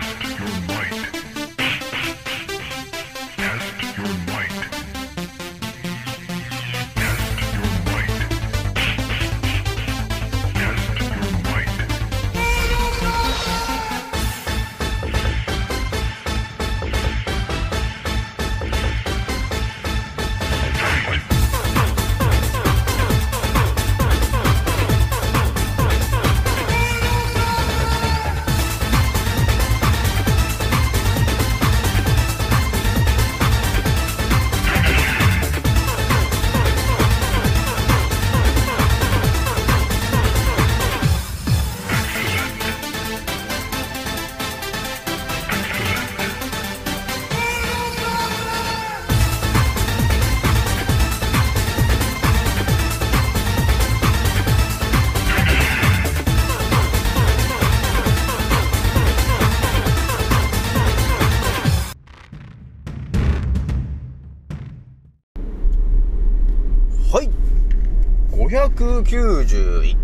Test your might.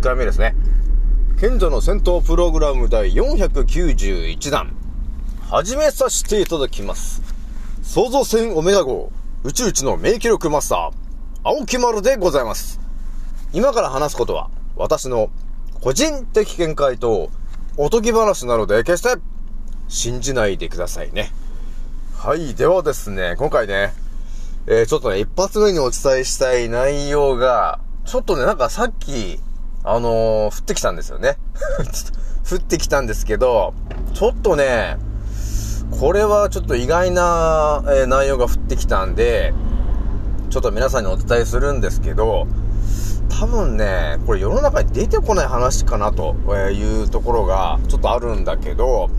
1回目ですね。賢者の戦闘プログラム第491弾。始めさせていただきます。創造船オメガ号、宇宙一の名記録マスター、青木丸でございます。今から話すことは、私の個人的見解と、おとぎ話なので、決して、信じないでくださいね。はい。ではですね、今回ね、えー、ちょっとね、一発目にお伝えしたい内容が、ちょっとね、なんかさっき、あのー、降ってきたんですよね。降ってきたんですけど、ちょっとね、これはちょっと意外な、え内容が降ってきたんで、ちょっと皆さんにお伝えするんですけど、多分ね、これ世の中に出てこない話かなというところがちょっとあるんだけど、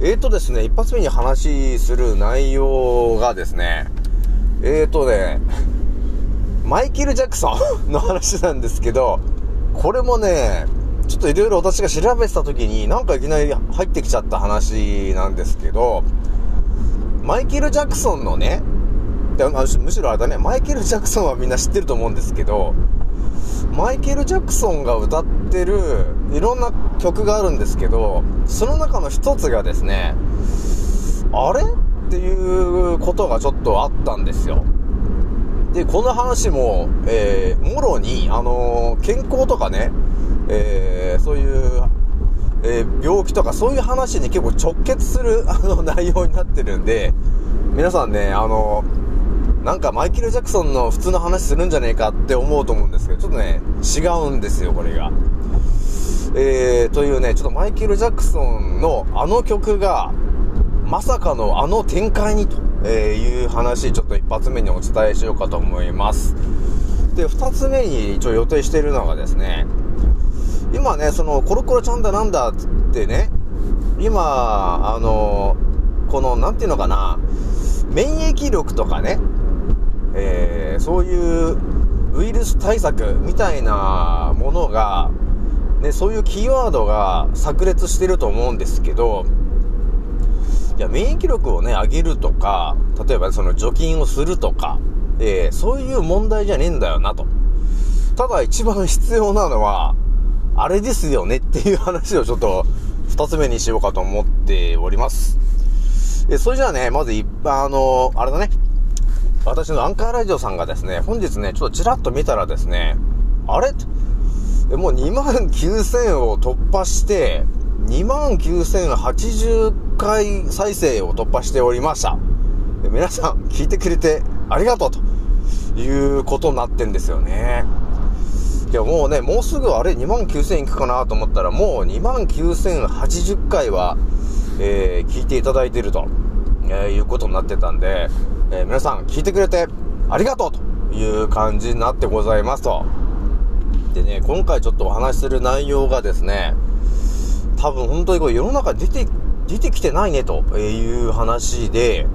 えーとですね、一発目に話する内容がですね、えーとね、マイケル・ジャクソンの話なんですけど、これもね、ちょっといろいろ私が調べてた時に、なんかいきなり入ってきちゃった話なんですけど、マイケル・ジャクソンのね、むしろあれだね、マイケル・ジャクソンはみんな知ってると思うんですけど、マイケル・ジャクソンが歌ってるいろんな曲があるんですけど、その中の一つがですね、あれっていうことがちょっとあったんですよ。で、この話も、えー、もろに、あのー健康とかね、えー、そういう、えー病気とかそういう話に結構直結する、あの、内容になってるんで、皆さんね、あのなんかマイケル・ジャクソンの普通の話するんじゃねえかって思うと思うんですけど、ちょっとね、違うんですよ、これが。えー、というね、ちょっとマイケル・ジャクソンのあの曲が、まさかのあの展開にとえーいう話、ちょっと一発目にお伝えしようかと思います。で、二つ目に一応予定しているのがですね、今ね、その、コロコロちゃんだなんだってね、今、あの、この、なんていうのかな、免疫力とかね、えーそういうウイルス対策みたいなものが、ね、そういうキーワードが炸裂してると思うんですけど、いや、免疫力をね、上げるとか、例えばその除菌をするとか、えーそういう問題じゃねえんだよなと。ただ一番必要なのは、あれですよねっていう話をちょっと、二つ目にしようかと思っております。え、それじゃあね、まず一般、あの、あれだね。私のアンカーラジオさんがですね、本日ね、ちょっとちらっと見たらですね、あれ？もう2万9000を突破して、2万9080回再生を突破しておりました。皆さん、聞いてくれてありがとうということになってんですよね。いや、もうね、もうすぐあれ2万9000いくかなと思ったら、もう2万9080回は、えー聞いていただいていると、えーいうことになってたんで、えー皆さん聞いてくれてありがとうという感じになってございますと。でね、今回ちょっとお話しする内容がですね、多分本当にこれ世の中出て、出てきてないねという話で、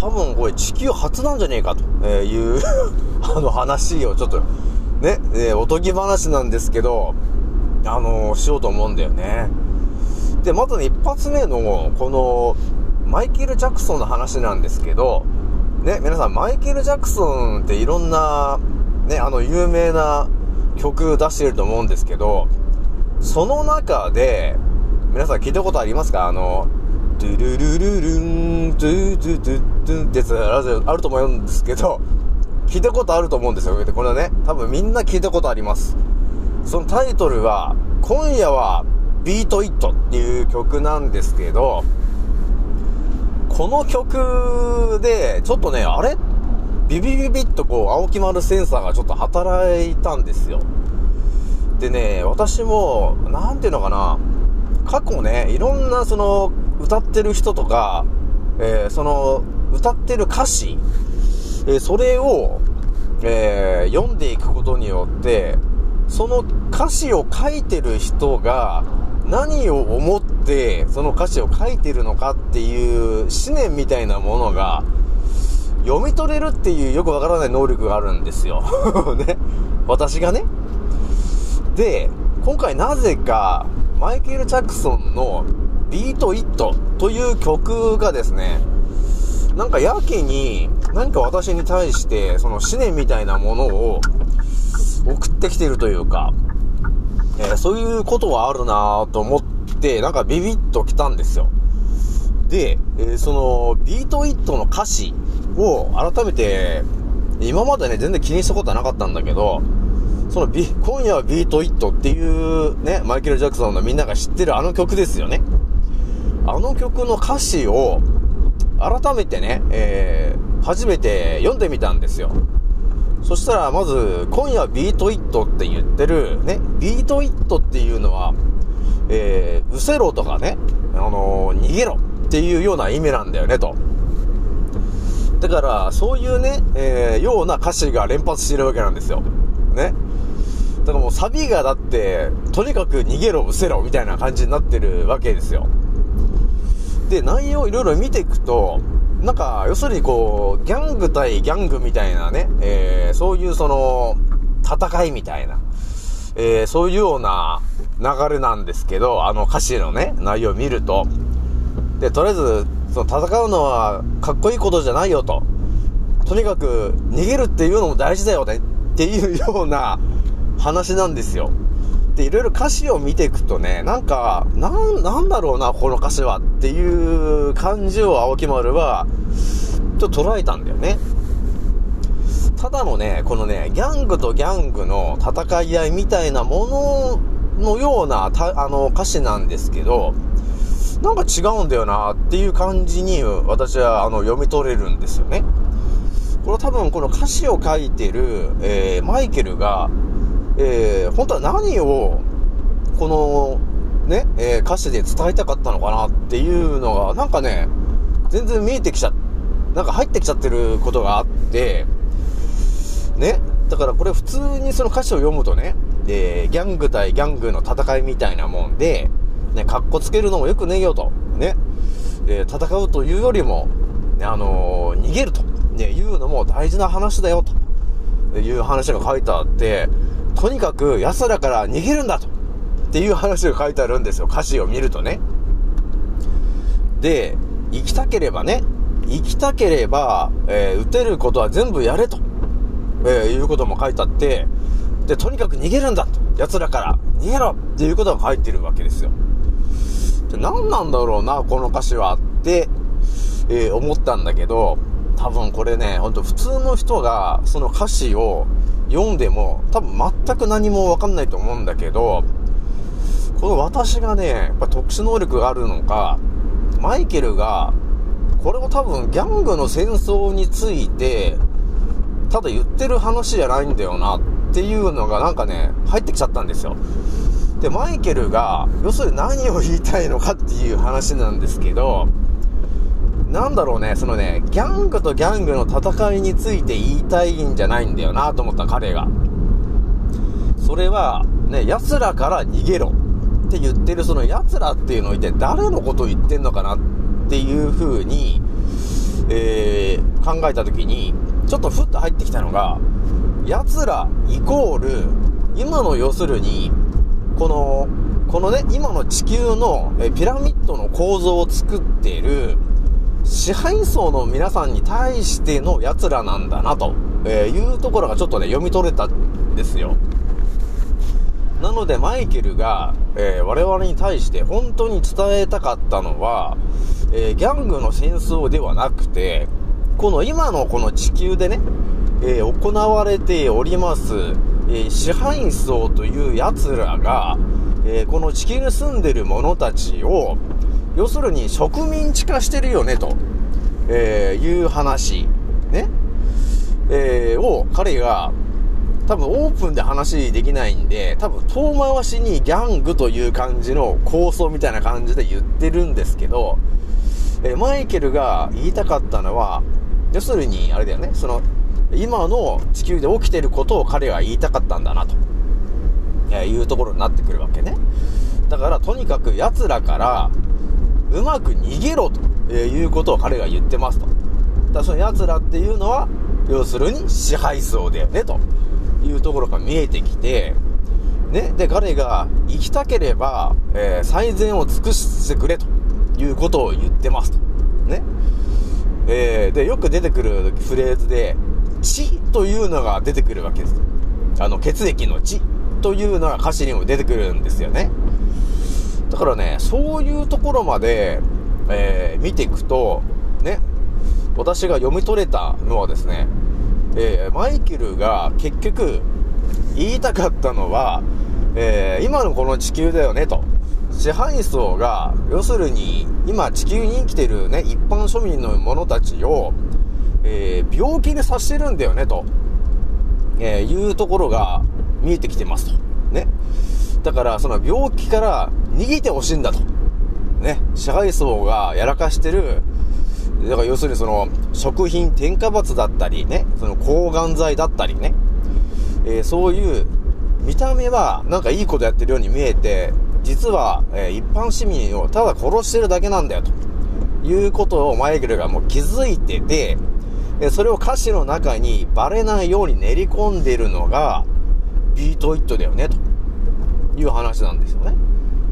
多分これ地球初なんじゃねえかという あの話をちょっとね、えおとぎ話なんですけど、あのしようと思うんだよね。で、まずね、一発目の、この、マイケル・ジャクソンの話なんですけど、ね、皆さん、マイケル・ジャクソンっていろんな、ね、あの、有名な曲出してると思うんですけど、その中で、皆さん聞いたことありますか？あの、ドゥルルルルン、ドゥドゥドゥドゥンってやつあると思うんですけど、聞いたことあると思うんですよ。これはね、多分みんな聞いたことあります。そのタイトルは、今夜はビートイットっていう曲なんですけど、この曲で、ちょっとね、あれ？ビビビビッとこう、青木丸センサーがちょっと働いたんですよ。でね、私も、なんていうのかな、過去ね、いろんなその、歌ってる人とか、えーその、歌ってる歌詞、えーそれを、えー読んでいくことによって、その歌詞を書いてる人が何を思ってその歌詞を書いてるのかっていう思念みたいなものが読み取れるっていうよくわからない能力があるんですよ。ね。私がね。で、今回なぜかマイケル・ジャクソンのビート・イットという曲がですね、なんかやけに何か私に対してその思念みたいなものを送ってきてるというか、えーそういうことはあるなぁと思って、なんかビビッときたんですよ。で、えーその、 Beat It の歌詞を改めて、今までね、全然気にしたことはなかったんだけど、そのビ、今夜は Beat It っていうね、マイケル・ジャクソンのみんなが知ってるあの曲ですよね。あの曲の歌詞を、改めてね、えー初めて読んでみたんですよ。そしたら、まず、今夜は Beat It って言ってる、ね、 Beat It っていうのは、え、うせろとかね、あのー逃げろっていうような意味なんだよね、と。だから、そういうね、えー、ような歌詞が連発してるわけなんですよ。ね。だからもうサビがだって、とにかく逃げろ、うせろ、みたいな感じになってるわけですよ。で、内容いろいろ見ていくと、なんか、要するにこう、ギャング対ギャングみたいなね、えー、そういうその、戦いみたいな、えー、そういうような流れなんですけど、あの歌詞のね、内容を見ると。で、とりあえず、その戦うのはかっこいいことじゃないよと。とにかく、逃げるっていうのも大事だよねっていうような話なんですよ。で、いろいろ歌詞を見ていくとね、なんか、なん、なんだろうな、この歌詞はっていう感じを青木丸は、ちょっと捉えたんだよね。ただのね、このね、ギャングとギャングの戦い合いみたいなもののような、たあの、歌詞なんですけど、なんか違うんだよなっていう感じに私はあの読み取れるんですよね。これ多分この歌詞を書いてる、えーマイケルが、えー本当は何を、この、ね、えー歌詞で伝えたかったのかなっていうのが、なんかね、全然見えてきちゃ、なんか入ってきちゃってることがあって、ね、だからこれ普通にその歌詞を読むとね、えーギャング対ギャングの戦いみたいなもんで、ね、格好つけるのもよくねえよと、ね、えー戦うというよりも、ね、あのー逃げると、ね、いうのも大事な話だよという話が書いてあって、とにかく奴らから逃げるんだと、っていう話が書いてあるんですよ、歌詞を見るとね。で、生きたければね、生きたければ、えー撃てることは全部やれと、えーいうことも書いてあって、で、とにかく逃げるんだと。奴らから逃げろっていうことが書いてるわけですよ。で何なんだろうな、この歌詞はって、えー思ったんだけど、多分これね、ほんと普通の人がその歌詞を読んでも、多分全く何もわかんないと思うんだけど、この私がね、やっぱ特殊能力があるのか、マイケルが、これを多分ギャングの戦争について、ただ言ってる話じゃないんだよなっていうのがなんかね、入ってきちゃったんですよ。で、マイケルが、要するに何を言いたいのかっていう話なんですけど、なんだろうね、そのね、ギャングとギャングの戦いについて言いたいんじゃないんだよなと思った彼が。それは、ね、奴らから逃げろって言ってるその奴らっていうのを一体誰のことを言ってんのかなっていう風に、えー、考えた時に、ちょっとふっと入ってきたのが、奴らイコール、今の要するに、この、このね、今の地球のピラミッドの構造を作っている、支配層の皆さんに対しての奴らなんだなと、えいうところがちょっとね、読み取れたんですよ。なのでマイケルが、えー我々に対して本当に伝えたかったのは、えーギャングの戦争ではなくて、この今のこの地球でね、えー行われております、え支配層という奴らが、えこの地球に住んでる者たちを、要するに植民地化してるよね、と、えーいう話、ね、えーを彼が、多分オープンで話できないんで、多分遠回しにギャングという感じの構想みたいな感じで言ってるんですけど、えーマイケルが言いたかったのは、要するに、あれだよね、その、今の地球で起きてることを彼が言いたかったんだなと、えいうところになってくるわけね。だから、とにかく奴らから、うまく逃げろと、えいうことを彼が言ってますと。だその奴らっていうのは、要するに支配層だよね、というところが見えてきて、ね、で、彼が生きたければ、えー最善を尽くしてくれということを言ってますと。ね。えーで、よく出てくるフレーズで、血というのが出てくるわけです。あの、血液の血というのが歌詞にも出てくるんですよね。だからね、そういうところまで、えー見ていくと、ね、私が読み取れたのはですね、えーマイケルが結局言いたかったのは、えー今のこの地球だよねと。支配層が、要するに、今地球に生きてるね、一般庶民の者たちを、えー病気でさしてるんだよねと、えいうところが見えてきてますと。ね。だから、その病気から逃げてほしいんだと。ね。支配層がやらかしてる、だから要するにその、食品添加物だったりね、その抗がん剤だったりね、えーそういう、見た目はなんかいいことやってるように見えて、実は、えー一般市民をただ殺してるだけなんだよ、と。いうことをマイケルがもう気づいてて、えそれを歌詞の中にバレないように練り込んでるのが、ビートイットだよね、と。いう話なんですよね。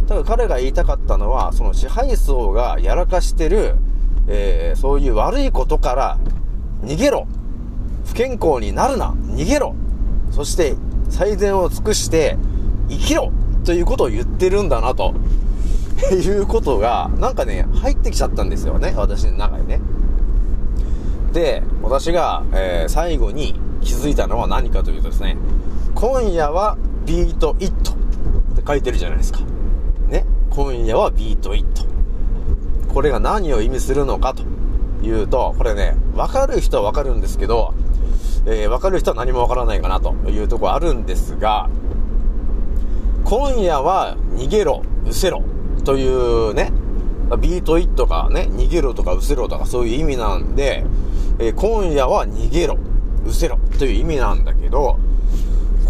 ただ彼が言いたかったのは、その支配層がやらかしてる、えーそういう悪いことから逃げろ。不健康になるな。逃げろ。そして最善を尽くして生きろ。ということを言ってるんだなと。いうことがなんかね入ってきちゃったんですよね。私の中にね。で私が、えー最後に気づいたのは何かというとですね。今夜は Beat It。って書いてるじゃないですか。ね。今夜は Beat It。これが何を意味するのかと。いうと、これね、わかる人はわかるんですけど、えーわかる人は何もわからないかなと。いうとこあるんですが、今夜は逃げろ、失せろ。というね、ビートイットがね、逃げろとか失せろとかそういう意味なんで、えー今夜は逃げろ、失せろという意味なんだけど、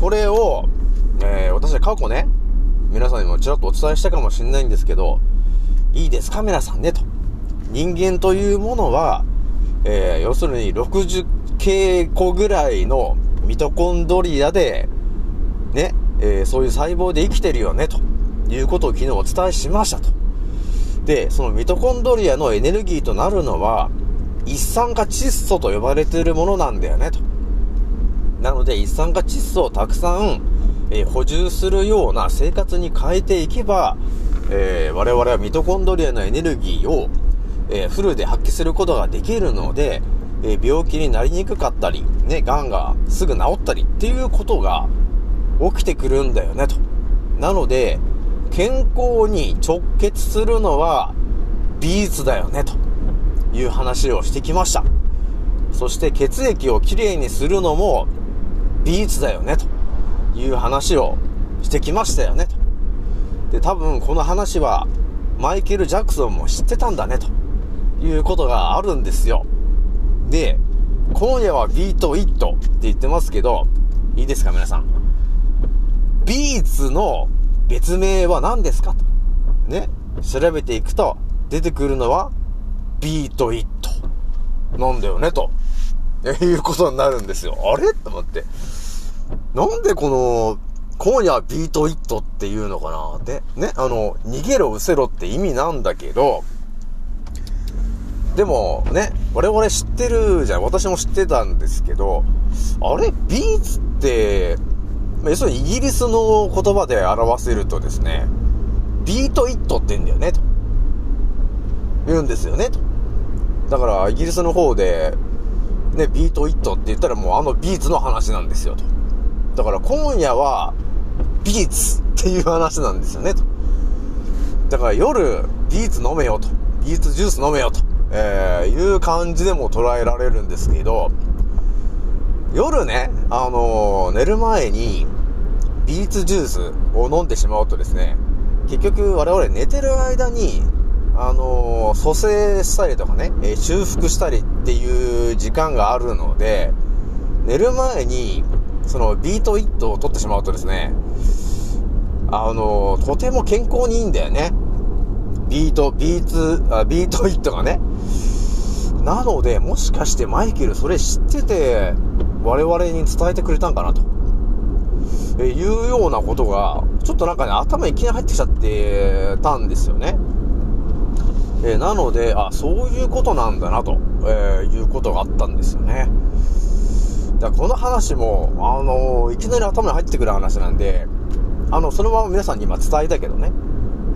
これを、えー私は過去ね、皆さんにもちらっとお伝えしたかもしれないんですけど、いいですか皆さんね、と。人間というものは、えー要するに60系個ぐらいのミトコンドリアで、ね、えーそういう細胞で生きてるよね、ということを昨日お伝えしましたと。で、そのミトコンドリアのエネルギーとなるのは、一酸化窒素と呼ばれているものなんだよね、と。なので、一酸化窒素をたくさん、え補充するような生活に変えていけば、えー我々はミトコンドリアのエネルギーを、えーフルで発揮することができるので、えー病気になりにくかったり、ね、癌がすぐ治ったりっていうことが起きてくるんだよね、と。なので、健康に直結するのは、ビーツだよね、という話をしてきました。そして血液をきれいにするのも、ビーツだよね、という話をしてきましたよね、と。で、多分この話は、マイケル・ジャクソンも知ってたんだね、ということがあるんですよ。で、今夜はビート・イットって言ってますけど、いいですか、皆さん。ビーツの別名は何ですかと。ね。調べていくと、出てくるのは、ビート・イット。なんだよね、と。いうことになるんですよ。あれ？と思って。なんでこの、今夜ビート・イットっていうのかな？って。ね。あの、逃げろ、失せろって意味なんだけど、でもね、我々知ってるじゃん。私も知ってたんですけど、あれ？ビーツって、要するにイギリスの言葉で表せるとですね、 Beat It って言うんだよね、と。言うんですよね、と。だから、イギリスの方で、ね、 Beat It って言ったらもうあのビーツの話なんですよ、と。だから今夜は、ビーツっていう話なんですよね、と。だから夜、ビーツ飲めよと。ビーツジュース飲めよと。えー、いう感じでも捉えられるんですけど、夜ね、あのー寝る前に、ビーツジュースを飲んでしまうとですね、結局我々寝てる間に、あのー蘇生したりとかね、えー修復したりっていう時間があるので、寝る前に、その Beat It を取ってしまうとですね、あのとても健康にいいんだよね。ビート、ビーツ、あ Beat It がね。なので、もしかしてマイケルそれ知ってて、我々に伝えてくれたんかなと。えいうようなことが、ちょっとなんかね、頭いきなり入ってきちゃってたんですよね。えなので、あ、そういうことなんだなと、えーいうことがあったんですよね。だからこの話も、あのーいきなり頭に入ってくる話なんで、あの、そのまま皆さんに今伝えたけどね、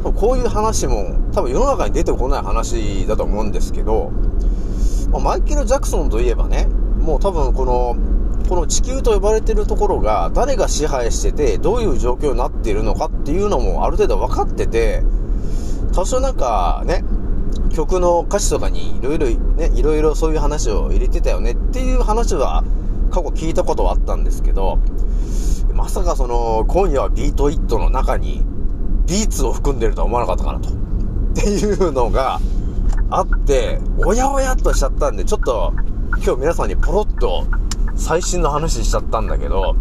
こういう話も多分世の中に出てこない話だと思うんですけど、まマイケル・ジャクソンといえばね、もう多分この、この地球と呼ばれてるところが誰が支配してて、どういう状況になっているのかっていうのもある程度分かってて、多少なんかね、曲の歌詞とかにいろいろね、いろいろそういう話を入れてたよねっていう話は過去聞いたことはあったんですけど、まさかその、今夜は Beat It の中にビーツを含んでるとは思わなかったかなと。っていうのがあって、おやおやっとしちゃったんで、ちょっと今日皆さんにポロッと最新の話しちゃったんだけど、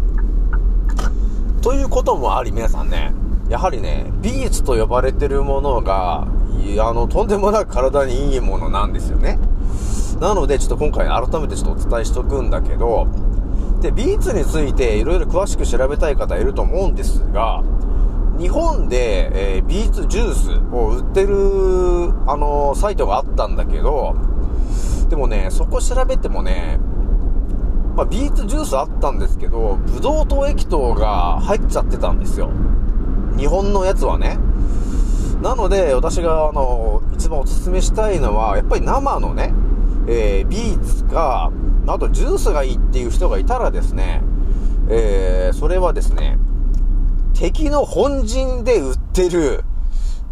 ということもあり皆さんね、やはりね、ビーツと呼ばれてるものが、あの、とんでもなく体にいいものなんですよね。なので、ちょっと今回改めてちょっとお伝えしとくんだけど、で、ビーツについていろいろ詳しく調べたい方いると思うんですが、日本で、えービーツジュースを売ってる、あのサイトがあったんだけど、でもね、そこ調べてもね、まあ、ビーツジュースあったんですけど、ブドウ糖液糖が入っちゃってたんですよ。日本のやつはね。なので、私が、あの、一番おすすめしたいのは、やっぱり生のね、えービーツか、あとジュースがいいっていう人がいたらですね、えーそれはですね、敵の本陣で売ってる、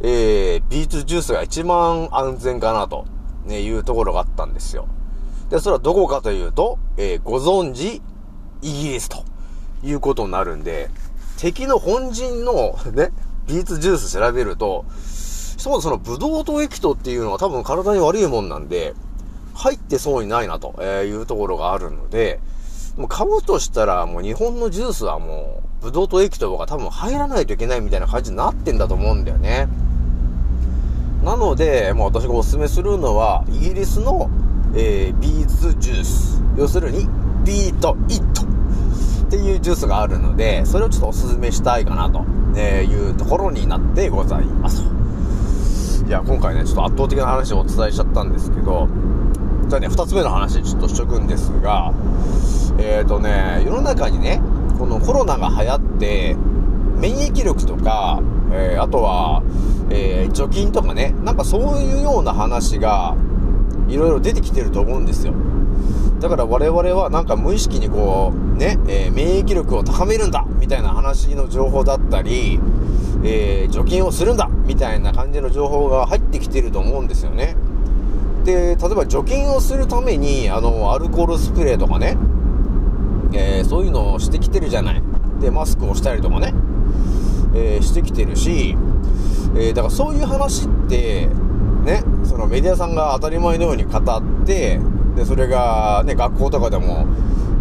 えービーツジュースが一番安全かなと、ね、いうところがあったんですよ。で、それはどこかというと、えーご存知、イギリスということになるんで、敵の本陣の ね、ビーツジュース調べると、そうそのブドウ糖液糖っていうのは多分体に悪いもんなんで、入ってそうにないなというところがあるので、もう買うとしたらもう日本のジュースはもう、ブドウ糖液糖が多分入らないといけないみたいな感じになってんだと思うんだよね。なので、まあ私がお勧めするのは、イギリスの、えービーツジュース。要するに、ビートイットっていうジュースがあるので、それをちょっとお勧めしたいかなと、えいうところになってございます。いや、今回ね、ちょっと圧倒的な話をお伝えしちゃったんですけど、じゃあね、二つ目の話ちょっとしとくんですが、えーとね、世の中にね、このコロナが流行って、免疫力とか、えーあとは、えー除菌とかね、なんかそういうような話が、いろいろ出てきてると思うんですよ。だから我々はなんか無意識にこう、ね、えー免疫力を高めるんだみたいな話の情報だったり、えー除菌をするんだみたいな感じの情報が入ってきてると思うんですよね。で、例えば除菌をするために、あの、アルコールスプレーとかね、えーそういうのをしてきてるじゃない。で、マスクをしたりとかね、えーしてきてるし、えーだからそういう話って、ね、そのメディアさんが当たり前のように語って、で、それがね、学校とかでも、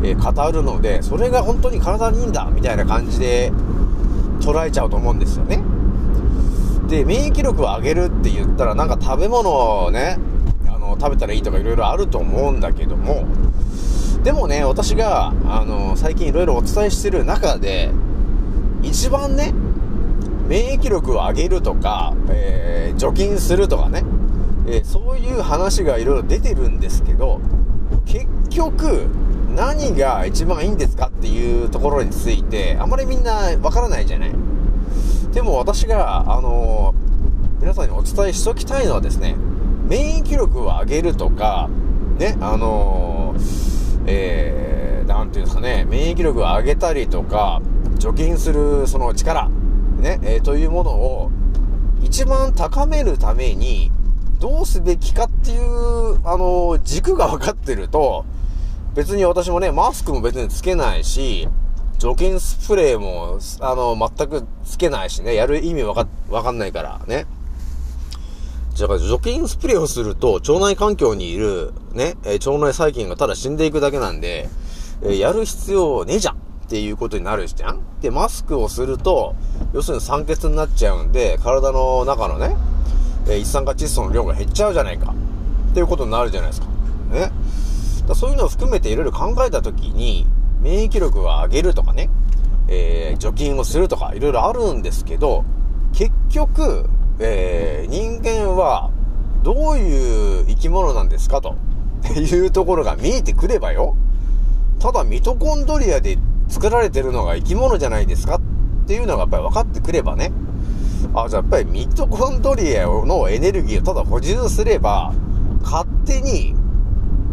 え語るので、それが本当に体にいいんだ、みたいな感じで捉えちゃうと思うんですよね。で、免疫力を上げるって言ったら、なんか食べ物をね、食べたらいいとかいろいろあると思うんだけども、でもね、私が、あの、最近いろいろお伝えしてる中で、一番ね、免疫力を上げるとか、えー除菌するとかね、えーそういう話がいろいろ出てるんですけど、結局、何が一番いいんですかっていうところについて、あまりみんなわからないじゃない。でも私が、あの皆さんにお伝えしときたいのはですね、免疫力を上げるとか、ね、あのえー、なんていうんですかね、免疫力を上げたりとか、除菌するその力、ね、えー、というものを一番高めるために、どうすべきかっていう、あの軸が分かってると、別に私もね、マスクも別につけないし、除菌スプレーも、あの、全くつけないしね、やる意味わか、わかんないからね。じゃあ、除菌スプレーをすると、腸内環境にいる、ね、え腸内細菌がただ死んでいくだけなんで、えやる必要ねえじゃんっていうことになるじゃんで、マスクをすると、要するに酸欠になっちゃうんで、体の中のね、え一酸化窒素の量が減っちゃうじゃないか。っていうことになるじゃないですか。ね。だそういうのを含めていろいろ考えたときに、免疫力を上げるとかね、えー、除菌をするとかいろいろあるんですけど、結局、えー、人間はどういう生き物なんですかと いうところが見えてくればよ。ただミトコンドリアで作られてるのが生き物じゃないですかっていうのがやっぱり分かってくればね。あ、じゃあやっぱりミトコンドリアのエネルギーをただ補充すれば、勝手に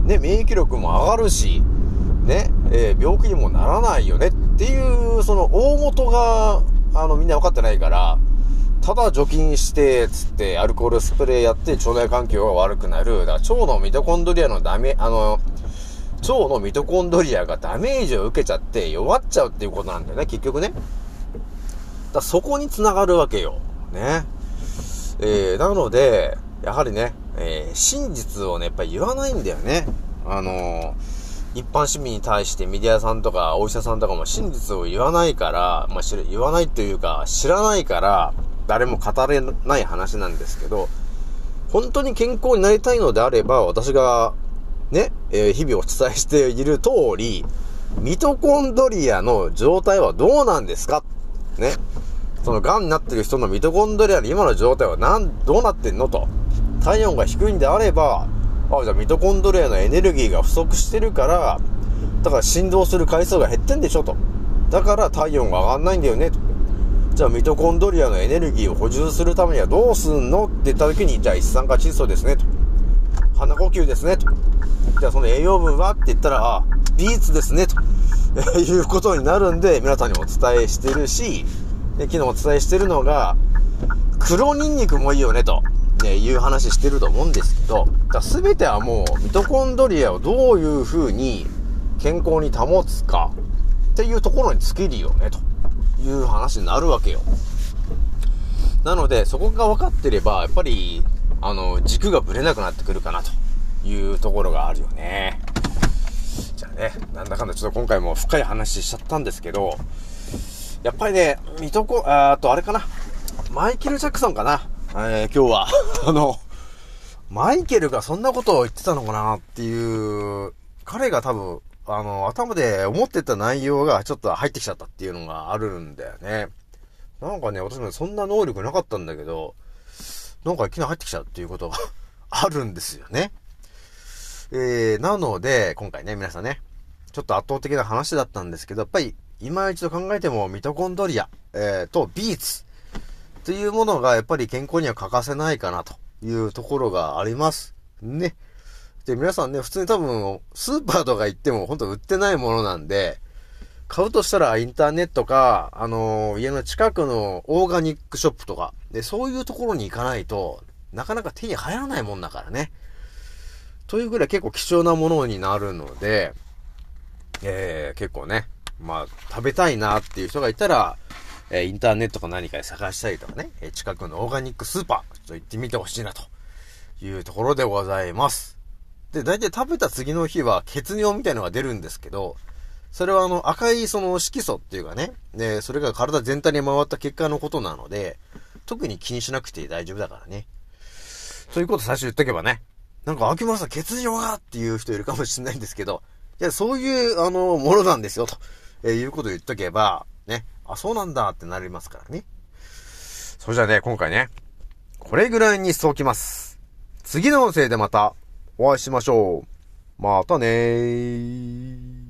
ね、免疫力も上がるし、ね、えー、病気にもならないよねっていう、その大元が、あの、みんな分かってないから、ただ除菌して、つって、アルコールスプレーやって腸内環境が悪くなる。だから腸のミトコンドリアのダメ、あの、腸のミトコンドリアがダメージを受けちゃって弱っちゃうっていうことなんだよね、結局ね。だそこに繋がるわけよ。ね。えー、なので、やはりね、えー、真実をね、やっぱり言わないんだよね。あのー、一般市民に対してメディアさんとかお医者さんとかも真実を言わないから、まあ、知言わないというか、知らないから、誰も語れない話なんですけど、本当に健康になりたいのであれば、私が、ね、えー、日々お伝えしている通り、ミトコンドリアの状態はどうなんですか？ね。その癌になってる人のミトコンドリアの今の状態はなん、どうなってんのと。体温が低いんであれば、あ、じゃあミトコンドリアのエネルギーが不足してるから、だから振動する回数が減ってんでしょと。だから体温が上がんないんだよねと。じゃあミトコンドリアのエネルギーを補充するためにはどうすんのって言った時に、じゃあ一酸化窒素ですねと。鼻呼吸ですねと。じゃあその栄養分はって言ったら、あ、ビーツですねと。いうことになるんで、皆さんにお伝えしてるし、で昨日お伝えしてるのが、黒ニンニクもいいよねと。ね、いう話してると思うんですけど、だ全てはもうミトコンドリアをどういう風に健康に保つかっていうところに尽きるよね、という話になるわけよ。なので、そこが分かってれば、やっぱり、あの、軸がぶれなくなってくるかな、というところがあるよね。じゃあね、なんだかんだちょっと今回も深い話しちゃったんですけど、やっぱりね、ミトコ、あとあれかな、マイケル・ジャクソンかな。えー、今日は あの、マイケルがそんなことを言ってたのかなっていう、彼が多分、あの、頭で思ってた内容がちょっと入ってきちゃったっていうのがあるんだよね。なんかね、私もそんな能力なかったんだけど、なんかいきなり入ってきちゃうっていうことが あるんですよね。えー、なので、今回ね、皆さんね、ちょっと圧倒的な話だったんですけど、やっぱり、今一度考えてもミトコンドリア、えー、とビーツ、というものがやっぱり健康には欠かせないかなというところがあります。ね。で、皆さんね、普通に多分、スーパーとか行っても本当売ってないものなんで、買うとしたらインターネットか、あのー、家の近くのオーガニックショップとか、で、そういうところに行かないと、なかなか手に入らないもんだからね。というぐらい結構貴重なものになるので、えー、結構ね、まあ、食べたいなっていう人がいたら、えー、インターネットか何かで探したりとかね、えー、近くのオーガニックスーパー、ちょっと行ってみてほしいなというところでございます。で、大体食べた次の日は血尿みたいのが出るんですけど、それはあの赤いその色素っていうかね、で、それが体全体に回った結果のことなので、特に気にしなくて大丈夫だからね。そういうこと最初言っとけばね、なんか秋村さん血尿がっていう人いるかもしれないんですけど、いや、そういうあの、ものなんですよ、と、え、いうこと言っとけば、ね、あ、そうなんだってなりますからね。それじゃあね、今回ね、これぐらいにしておきます。次の音声でまたお会いしましょう。またねー。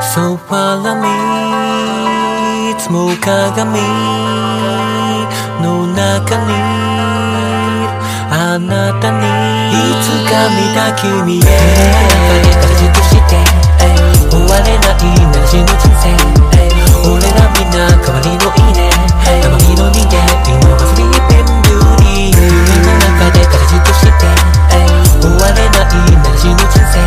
そばらみいつも鏡の中にあなたに。いつか見た君へ。中で形として終われないなら死ぬ人生俺らみんな代わりのいいね生身の人間今はスリーピンビュー夢の中で形として終われないなら死ぬ人生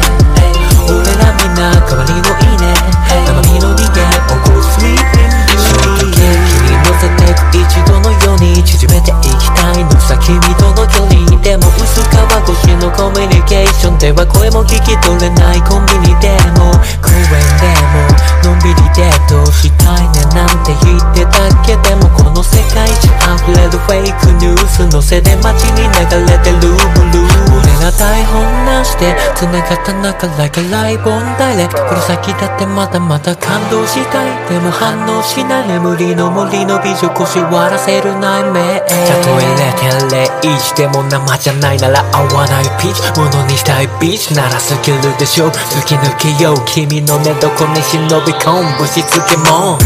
俺らみんな代わりのいいね生身の人間。Oh go sleep in beauty 君乗せてく一度のように縮めていきたいのさ。君とのコミュニケーションでは声も聞き取れないコンビニでも。公園でも。のんびりデートしたいねなんて言ってたけ。でもこの世界中溢れるフェイクニュースのせで街に流れてる。ブルー俺ら台本なしで繋がった中 Like a live on direct この先だってまだまだ感動したい。でも反応しない。眠りの森の美女腰割らせる内面たとえ0.01でも生じゃないなら合わないピーチ。ものにしたいビーチ。なら好きるでしょ。う突き抜けよう。君の寝床に忍び込む。ぶしつけも。